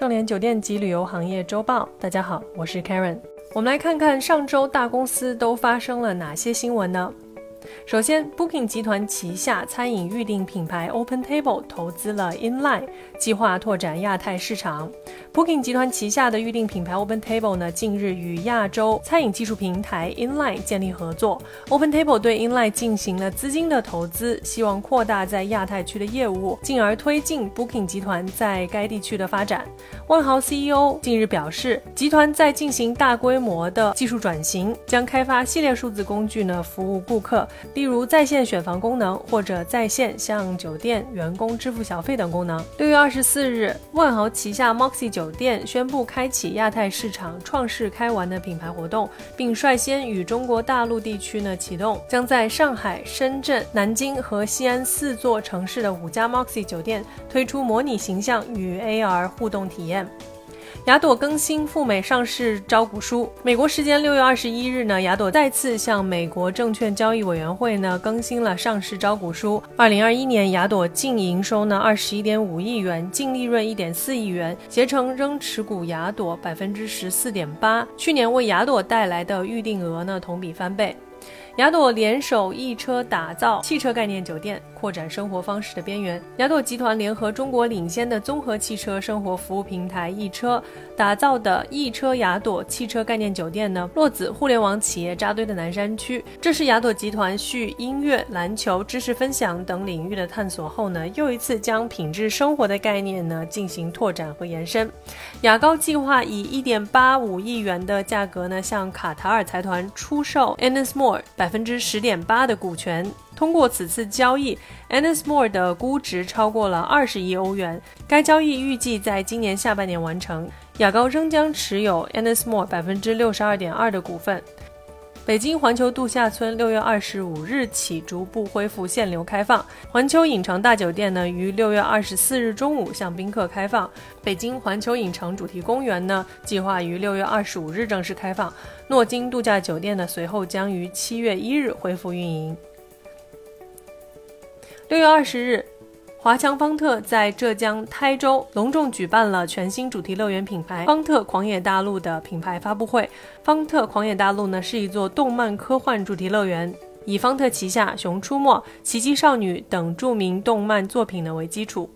盛联酒店及旅游行业周报，大家好，我是 Karen。我们来看看上周大公司都发生了哪些新闻呢？首先，Booking 集团旗下餐饮预订品牌 OpenTable 投资了 Inline，计划拓展亚太市场。Booking 集团旗下的预订品牌 OpenTable 呢，近日与亚洲餐饮技术平台 Inline 建立合作。OpenTable 对 Inline 进行了资金的投资，希望扩大在亚太区的业务，进而推进 Booking 集团在该地区的发展。万豪 CEO 近日表示，集团在进行大规模的技术转型，将开发系列数字工具呢，服务顾客。例如在线选房功能，或者在线向酒店员工支付小费等功能。六月二十四日，万豪旗下 Moxy 酒店宣布开启亚太市场创世开玩的品牌活动，并率先与中国大陆地区呢启动，将在上海、深圳、南京和西安四座城市的五家 Moxy 酒店推出模拟形象与 AR 互动体验。雅朵更新赴美上市招股书。美国时间六月二十一日呢，雅朵再次向美国证券交易委员会呢更新了上市招股书。二零二一年，雅朵净营收呢二十一点五亿元，净利润一点四亿元，携程仍持股雅朵百分之十四点八。去年为雅朵带来的预订额呢同比翻倍。雅朵联手易车打造汽车概念酒店，扩展生活方式的边缘。雅朵集团联合中国领先的综合汽车生活服务平台易车，打造的易车雅朵汽车概念酒店呢，落子互联网企业扎堆的南山区。这是雅朵集团续音乐、篮球、知识分享等领域的探索后呢，又一次将品质生活的概念呢进行拓展和延伸。雅高计划以一点八五亿元的价格呢，向卡塔尔财团出售 Ennismore 百。分之十点八的股权，通过此次交易，Ennismore 的估值超过了二十亿欧元。该交易预计在今年下半年完成。雅高仍将持有 Ennismore 百分之六十二点二的股份。北京环球度假村六月二十五日起逐步恢复限流开放。环球影城大酒店呢，于六月二十四日中午向宾客开放。北京环球影城主题公园呢，计划于六月二十五日正式开放。诺金度假酒店呢，随后将于七月一日恢复运营。六月二十日。华强方特在浙江台州隆重举办了全新主题乐园品牌“方特狂野大陆”的品牌发布会。方特狂野大陆呢是一座动漫科幻主题乐园，以方特旗下《熊出没》《奇迹少女》等著名动漫作品呢为基础。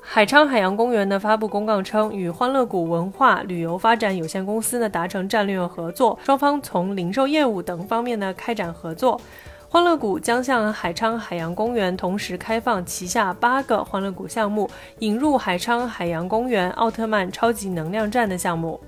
海昌海洋公园呢发布公告称，与欢乐谷文化旅游发展有限公司呢达成战略合作，双方从零售业务等方面呢开展合作。欢乐谷将向海昌海洋公园同时开放旗下八个欢乐谷项目，引入海昌海洋公园奥特曼超级能量站的项目。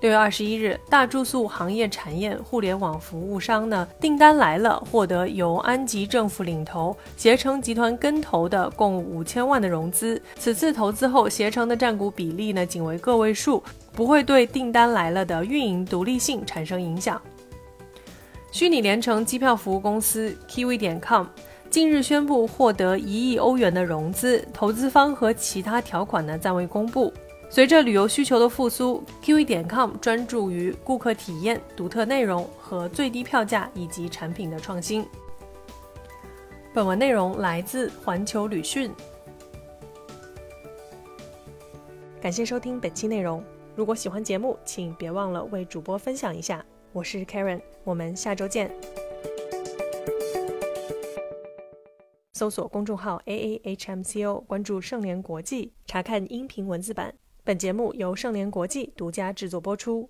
六月二十一日，大住宿行业产业互联网服务商呢订单来了，获得由安吉政府领投、携程集团跟投的共五千万的融资。此次投资后，携程的占股比例呢仅为个位数，不会对订单来了的运营独立性产生影响。虚拟联程机票服务公司 Kiwi 点 com 近日宣布获得一亿欧元的融资，投资方和其他条款呢暂未公布。随着旅游需求的复苏，Kiwi 点 com 专注于顾客体验、独特内容和最低票价以及产品的创新。本文内容来自环球旅讯。感谢收听本期内容。如果喜欢节目，请别忘了为主播分享一下。我是 Karen，我们下周见。搜索公众号 A A H M C O，关注盛联国际，查看音频文字版。本节目由盛联国际独家制作播出。